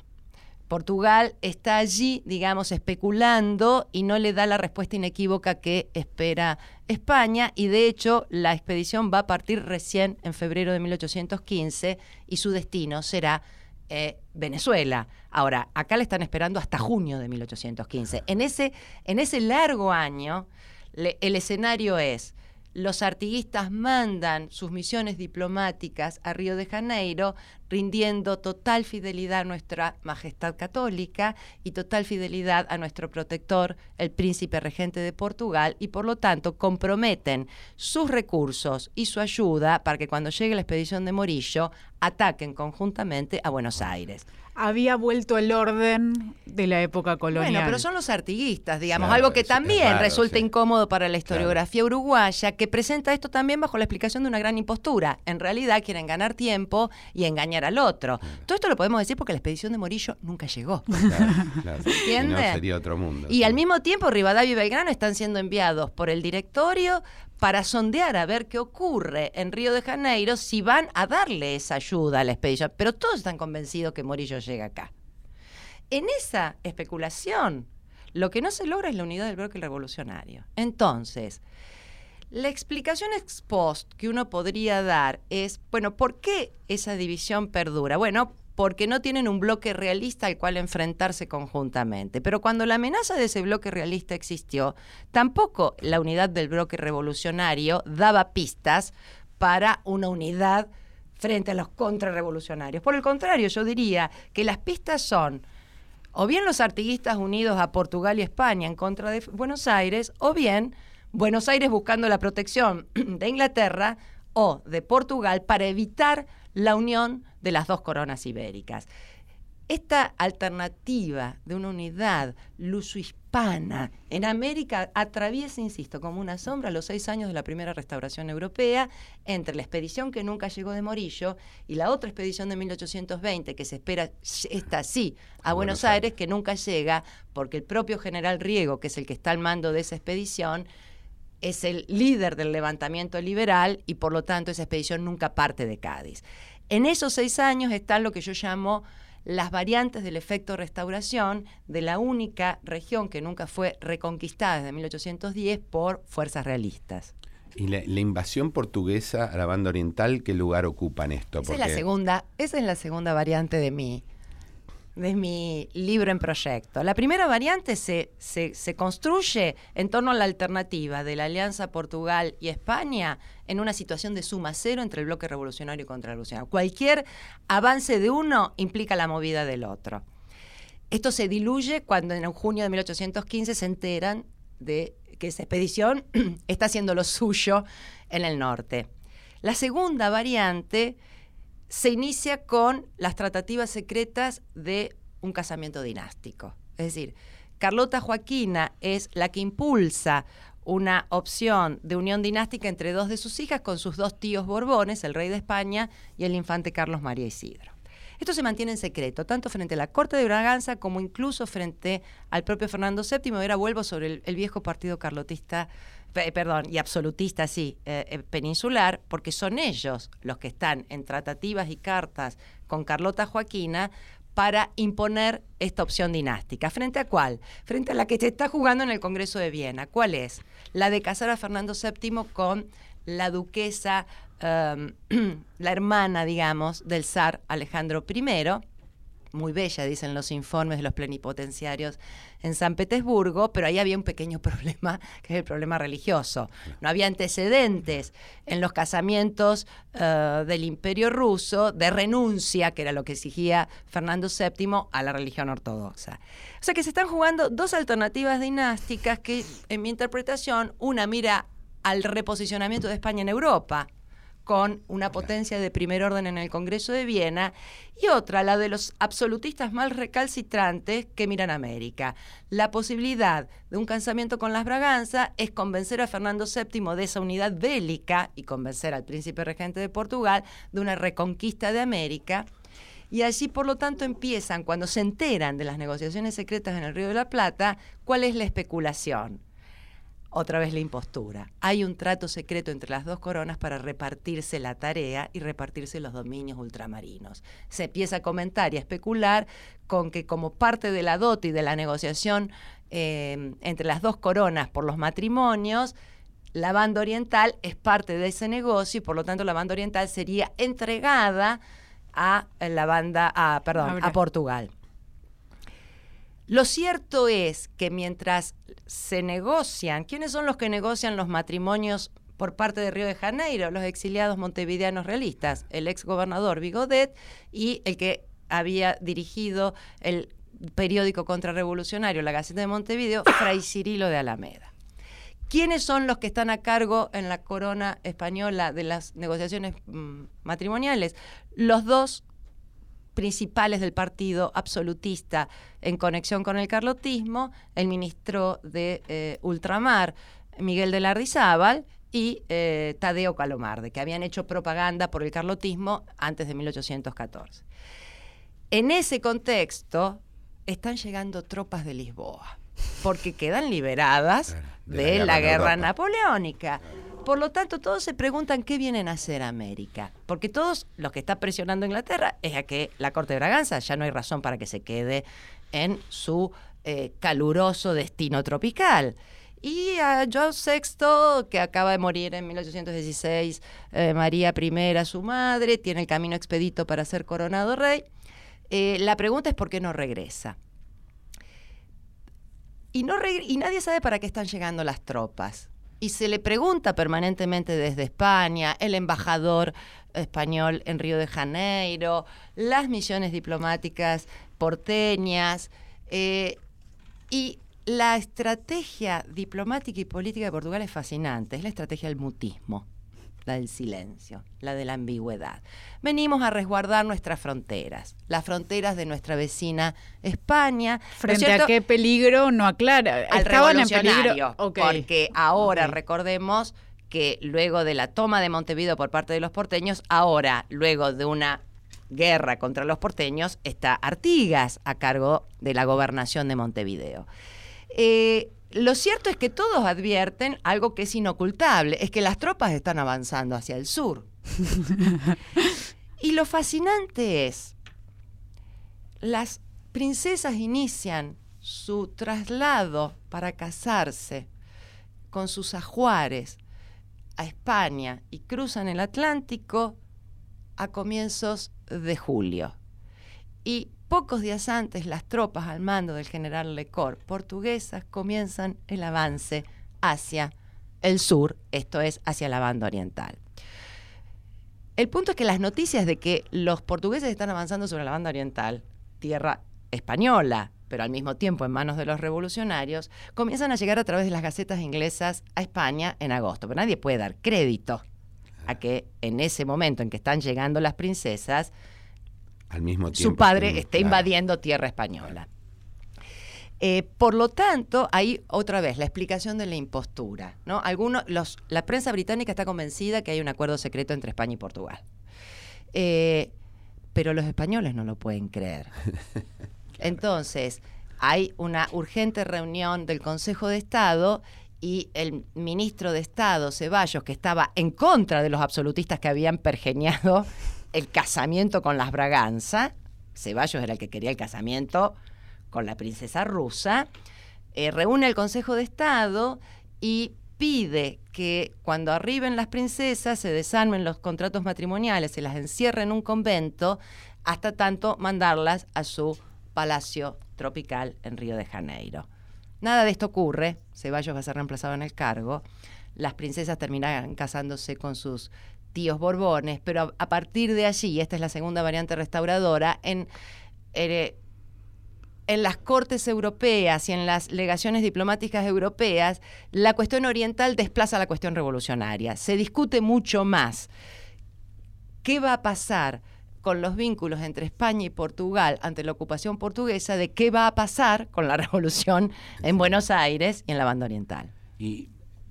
Portugal está allí, digamos, especulando y no le da la respuesta inequívoca que espera España y de hecho la expedición va a partir recién en febrero de 1815 y su destino será eh, Venezuela. Ahora, acá le están esperando hasta junio de 1815. En ese, en ese largo año, el escenario es los artiguistas mandan sus misiones diplomáticas a Río de Janeiro, rindiendo total fidelidad a nuestra Majestad Católica y total fidelidad a nuestro protector, el príncipe regente de Portugal, y por lo tanto comprometen sus recursos y su ayuda para que cuando llegue la expedición de Morillo ataquen conjuntamente a Buenos Aires.
Había vuelto el orden de la época colonial.
Bueno, pero son los artiguistas, digamos, algo que también resulta incómodo para la historiografía uruguaya, que presenta esto también bajo la explicación de una gran impostura. En realidad quieren ganar tiempo y engañar al otro. Todo esto lo podemos decir porque la expedición de Morillo nunca llegó.
Claro, claro.
¿Entiende?
Si no, sería otro mundo.
Y al mismo tiempo, Rivadavia y Belgrano están siendo enviados por el directorio para sondear a ver qué ocurre en Río de Janeiro si van a darle esa ayuda a la expedición. Pero todos están convencidos que Morillo llega acá. En esa especulación, lo que no se logra es la unidad del bloque revolucionario. Entonces, la explicación ex post que uno podría dar es, bueno, ¿por qué esa división perdura? Bueno, porque no tienen un bloque realista al cual enfrentarse conjuntamente. Pero cuando la amenaza de ese bloque realista existió, tampoco la unidad del bloque revolucionario daba pistas para una unidad frente a los contrarrevolucionarios. Por el contrario, yo diría que las pistas son o bien los artiguistas unidos a Portugal y España en contra de Buenos Aires, o bien Buenos Aires buscando la protección de Inglaterra o de Portugal para evitar la unión de las dos coronas ibéricas. Esta alternativa de una unidad luso-hispana en América atraviesa, insisto, como una sombra los seis años de la primera restauración europea entre la expedición que nunca llegó de Morillo y la otra expedición de 1820 que se espera, esta sí, a, Buenos
Buenos
Aires, que nunca llega porque el propio general Riego, que es el que está al mando de esa expedición, es el líder del levantamiento liberal y por lo tanto esa expedición nunca parte de Cádiz. En esos seis años están lo que yo llamo las variantes del efecto restauración de la única región que nunca fue reconquistada desde 1810 por fuerzas realistas.
¿Y la, la invasión portuguesa a la banda oriental qué lugar ocupa en esto?
Esa es la segunda, esa es la segunda variante de mi, de mi libro en proyecto. La primera variante se, se, se construye en torno a la alternativa de la alianza Portugal y España en una situación de suma cero entre el bloque revolucionario y contrarrevolucionario. Cualquier avance de uno implica la movida del otro. Esto se diluye cuando en junio de 1815 se enteran de que esa expedición está haciendo lo suyo en el norte. La segunda variante se inicia con las tratativas secretas de un casamiento dinástico. Es decir, Carlota Joaquina es la que impulsa una opción de unión dinástica entre dos de sus hijas con sus dos tíos Borbones, el rey de España y el infante Carlos María Isidro. Esto se mantiene en secreto, tanto frente a la Corte de Braganza como incluso frente al propio Fernando VII. Ahora vuelvo sobre el, el viejo partido carlotista, perdón, y absolutista, sí, eh, eh, peninsular, porque son ellos los que están en tratativas y cartas con Carlota Joaquina para imponer esta opción dinástica. ¿Frente a cuál? Frente a la que se está jugando en el Congreso de Viena. ¿Cuál es? La de casar a Fernando VII con la duquesa, um, la hermana, digamos, del zar Alejandro I, muy bella, dicen los informes de los plenipotenciarios en San Petersburgo, pero ahí había un pequeño problema, que es el problema religioso. No había antecedentes en los casamientos uh, del imperio ruso de renuncia, que era lo que exigía Fernando VII, a la religión ortodoxa. O sea que se están jugando dos alternativas dinásticas que, en mi interpretación, una mira al reposicionamiento de España en Europa, con una potencia de primer orden en el Congreso de Viena, y otra, la de los absolutistas más recalcitrantes que miran a América. La posibilidad de un casamiento con las Braganza es convencer a Fernando VII de esa unidad bélica y convencer al príncipe regente de Portugal de una reconquista de América. Y allí, por lo tanto, empiezan, cuando se enteran de las negociaciones secretas en el Río de la Plata, cuál es la especulación otra vez la impostura. Hay un trato secreto entre las dos coronas para repartirse la tarea y repartirse los dominios ultramarinos. Se empieza a comentar y a especular con que como parte de la dote y de la negociación eh, entre las dos coronas por los matrimonios, la banda oriental es parte de ese negocio y por lo tanto la banda oriental sería entregada a la banda, a, perdón, a Portugal. Lo cierto es que mientras se negocian, ¿quiénes son los que negocian los matrimonios por parte de Río de Janeiro? Los exiliados montevideanos realistas, el ex gobernador Bigodet y el que había dirigido el periódico contrarrevolucionario La Gaceta de Montevideo, Fray Cirilo de Alameda. ¿Quiénes son los que están a cargo en la corona española de las negociaciones mmm, matrimoniales? Los dos principales del partido absolutista en conexión con el carlotismo, el ministro de eh, Ultramar, Miguel de Lardizábal, y eh, Tadeo Calomarde, que habían hecho propaganda por el carlotismo antes de 1814. En ese contexto están llegando tropas de Lisboa, porque quedan liberadas de, la guerra, napoleónica. Por lo tanto, todos se preguntan qué vienen a hacer América. Porque todos los que está presionando Inglaterra es a que la Corte de Braganza ya no hay razón para que se quede en su eh, caluroso destino tropical. Y a Joao VI, que acaba de morir en 1816, eh, María I, su madre, tiene el camino expedito para ser coronado rey. Eh, la pregunta es por qué no regresa. Y nadie sabe para qué están llegando las tropas y se le pregunta permanentemente desde España, el embajador español en Río de Janeiro, las misiones diplomáticas porteñas, eh, y la estrategia diplomática y política de Portugal es fascinante, es la estrategia del mutismo la del silencio, la de la ambigüedad. Venimos a resguardar nuestras fronteras, las fronteras de nuestra vecina España.
¿Frente a qué peligro no aclara?
Al Estaban en peligro. Porque ahora recordemos que luego de la toma de Montevideo por parte de los porteños, ahora, luego de una guerra contra los porteños, está Artigas a cargo de la gobernación de Montevideo. Eh, lo cierto es que todos advierten algo que es inocultable, es que las tropas están avanzando hacia el sur. y lo fascinante es, las princesas inician su traslado para casarse con sus ajuares a España y cruzan el Atlántico a comienzos de julio. Y Pocos días antes, las tropas al mando del general Lecor, portuguesas, comienzan el avance hacia el sur, esto es, hacia la banda oriental. El punto es que las noticias de que los portugueses están avanzando sobre la banda oriental, tierra española, pero al mismo tiempo en manos de los revolucionarios, comienzan a llegar a través de las gacetas inglesas a España en agosto. Pero nadie puede dar crédito a que en ese momento en que están llegando las princesas,
mismo
su padre está invadiendo tierra española. Eh, por lo tanto, hay otra vez la explicación de la impostura. ¿no? Algunos, los, la prensa británica está convencida que hay un acuerdo secreto entre España y Portugal. Eh, pero los españoles no lo pueden creer. Entonces, hay una urgente reunión del Consejo de Estado y el ministro de Estado, Ceballos, que estaba en contra de los absolutistas que habían pergeñado el casamiento con las Braganza, Ceballos era el que quería el casamiento con la princesa rusa, eh, reúne el Consejo de Estado y pide que cuando arriben las princesas se desarmen los contratos matrimoniales, se las encierren en un convento, hasta tanto mandarlas a su palacio tropical en Río de Janeiro. Nada de esto ocurre, Ceballos va a ser reemplazado en el cargo, las princesas terminan casándose con sus tíos Borbones, pero a, partir de allí, esta es la segunda variante restauradora, en, eh, en las cortes europeas y en las legaciones diplomáticas europeas, la cuestión oriental desplaza la cuestión revolucionaria. Se discute mucho más. ¿Qué va a pasar? con los vínculos entre España y Portugal ante la ocupación portuguesa de qué va a pasar con la revolución en Buenos Aires y en la banda oriental.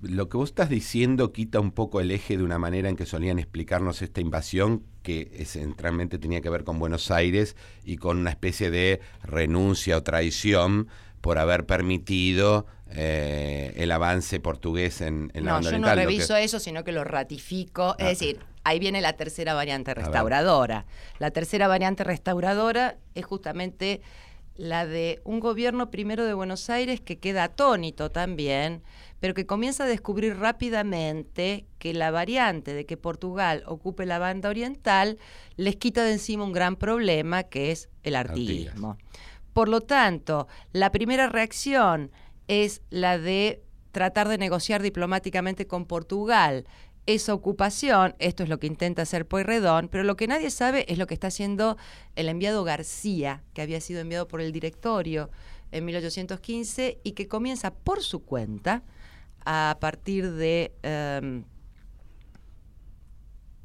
Lo que vos estás diciendo quita un poco el eje de una manera en que solían explicarnos esta invasión que centralmente tenía que ver con Buenos Aires y con una especie de renuncia o traición por haber permitido eh, el avance portugués en, en la
no,
banda
yo no reviso eso, sino que lo ratifico. es ah. decir, ahí viene la tercera variante restauradora. La tercera variante restauradora es justamente la de un gobierno primero de Buenos Aires que queda atónito también pero que comienza a descubrir rápidamente que la variante de que Portugal ocupe la banda oriental les quita de encima un gran problema que es el artiguismo. Por lo tanto, la primera reacción es la de tratar de negociar diplomáticamente con Portugal esa ocupación, esto es lo que intenta hacer Pueyrredón, pero lo que nadie sabe es lo que está haciendo el enviado García, que había sido enviado por el directorio en 1815 y que comienza por su cuenta a partir de em,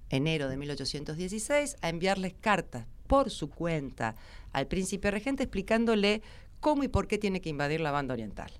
enero de 1816 a enviarles cartas por su cuenta al príncipe regente explicándole cómo y por qué tiene que invadir la banda oriental.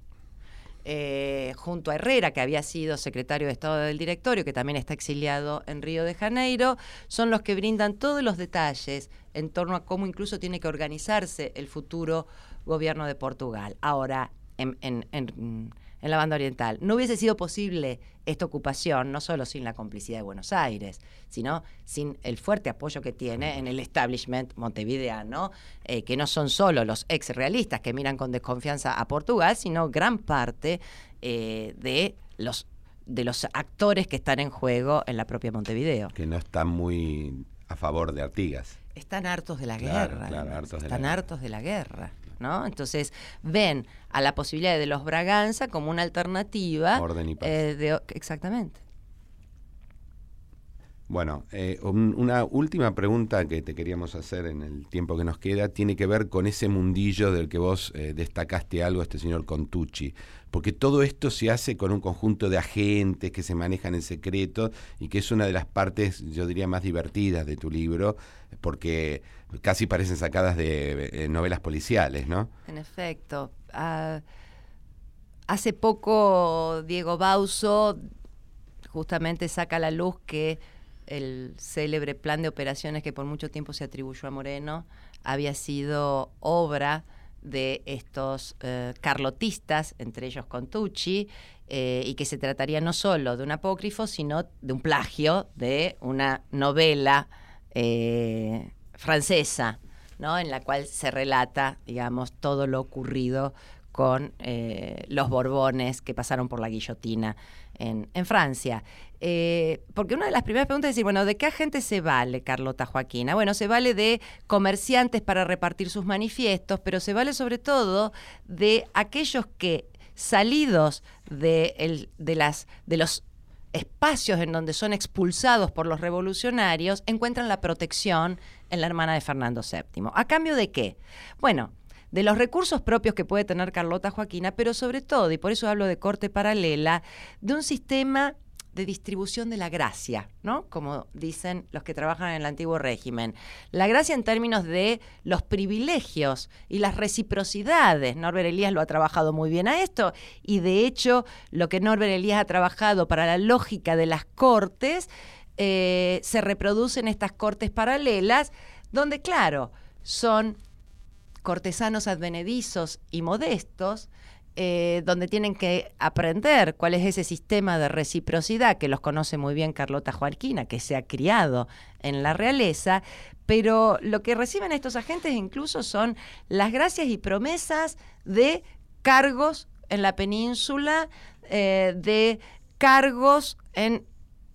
Eh, junto a Herrera, que había sido secretario de Estado del Directorio, que también está exiliado en Río de Janeiro, son los que brindan todos los detalles en torno a cómo incluso tiene que organizarse el futuro gobierno de Portugal. Ahora, en, la banda oriental. No hubiese sido posible esta ocupación, no solo sin la complicidad de Buenos Aires, sino sin el fuerte apoyo que tiene en el establishment montevideano, eh, que no son solo los ex realistas que miran con desconfianza a Portugal, sino gran parte eh, de los de los actores que están en juego en la propia Montevideo.
Que no están muy a favor de Artigas.
Están hartos de la guerra. están hartos de la guerra. ¿No? Entonces ven a la posibilidad de los Braganza como una alternativa.
Orden y paz.
Eh, exactamente.
Bueno, eh, una última pregunta que te queríamos hacer en el tiempo que nos queda tiene que ver con ese mundillo del que vos eh, destacaste algo, este señor Contucci, porque todo esto se hace con un conjunto de agentes que se manejan en secreto y que es una de las partes, yo diría, más divertidas de tu libro, porque casi parecen sacadas de eh, novelas policiales, ¿no?
En efecto. Ah, hace poco Diego Bauso justamente saca a la luz que el célebre plan de operaciones que por mucho tiempo se atribuyó a Moreno había sido obra de estos eh, carlotistas, entre ellos Contucci, eh, y que se trataría no solo de un apócrifo, sino de un plagio de una novela eh, francesa, ¿no? en la cual se relata, digamos, todo lo ocurrido con los Borbones que pasaron por la guillotina en, Francia. Eh, porque una de las primeras preguntas es decir, bueno, ¿de qué agente se vale Carlota Joaquina? Bueno, se vale de comerciantes para repartir sus manifiestos, pero se vale sobre todo de aquellos que salidos de, de, las, de los espacios en donde son expulsados por los revolucionarios, encuentran la protección en la hermana de Fernando VII. ¿A cambio de qué? Bueno, de los recursos propios que puede tener Carlota Joaquina, pero sobre todo, y por eso hablo de corte paralela, de un sistema de distribución de la gracia, ¿no? Como dicen los que trabajan en el antiguo régimen. La gracia en términos de los privilegios y las reciprocidades. Norbert Elías lo ha trabajado muy bien a esto y de hecho lo que Norbert Elías ha trabajado para la lógica de las cortes eh, se reproduce en estas cortes paralelas donde, claro, son cortesanos advenedizos y modestos, eh, donde tienen que aprender cuál es ese sistema de reciprocidad que los conoce muy bien Carlota Joaquina, que se ha criado en la realeza, pero lo que reciben estos agentes incluso son las gracias y promesas de cargos en la península, eh, de cargos en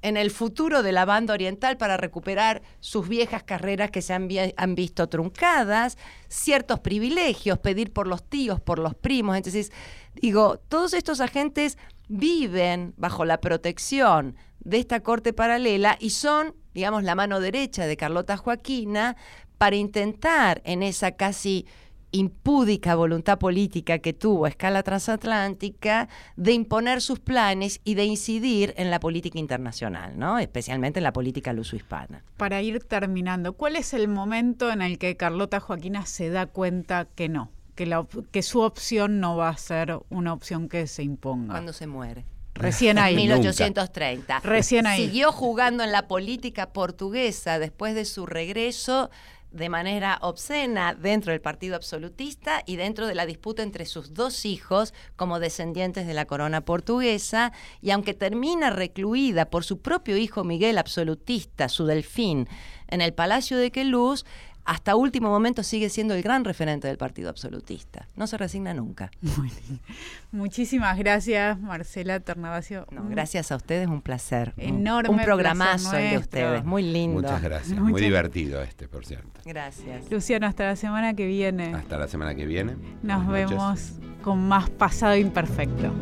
en el futuro de la banda oriental para recuperar sus viejas carreras que se han, han, visto truncadas, ciertos privilegios, pedir por los tíos, por los primos. Entonces, digo, todos estos agentes viven bajo la protección de esta corte paralela y son, digamos, la mano derecha de Carlota Joaquina para intentar en esa casi impúdica voluntad política que tuvo a escala transatlántica de imponer sus planes y de incidir en la política internacional, ¿no? especialmente en la política luso-hispana.
Para ir terminando, ¿cuál es el momento en el que Carlota Joaquina se da cuenta que no? Que, la, que su opción no va a ser una opción que se imponga.
Cuando se muere.
Recién ahí.
1830.
Recién ahí.
Siguió jugando en la política portuguesa después de su regreso de manera obscena dentro del partido absolutista y dentro de la disputa entre sus dos hijos como descendientes de la corona portuguesa, y aunque termina recluida por su propio hijo Miguel absolutista, su delfín, en el Palacio de Queluz, hasta último momento sigue siendo el gran referente del partido absolutista. No se resigna nunca.
Muchísimas gracias, Marcela Ternavasio.
gracias a ustedes, un placer.
Enorme.
Un programazo de ustedes, muy lindo.
Muchas gracias. Muy divertido este, por cierto.
Gracias.
Luciano, hasta la semana que viene.
Hasta la semana que viene.
Nos vemos con más pasado imperfecto.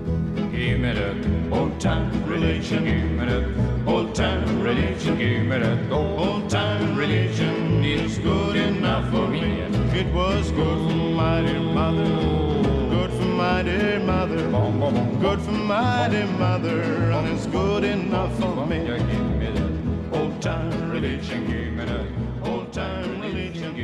It was good for my dear mother, good for my dear mother, good for my dear mother, and it's good enough for me. Old time religion, give me that. Old time religion,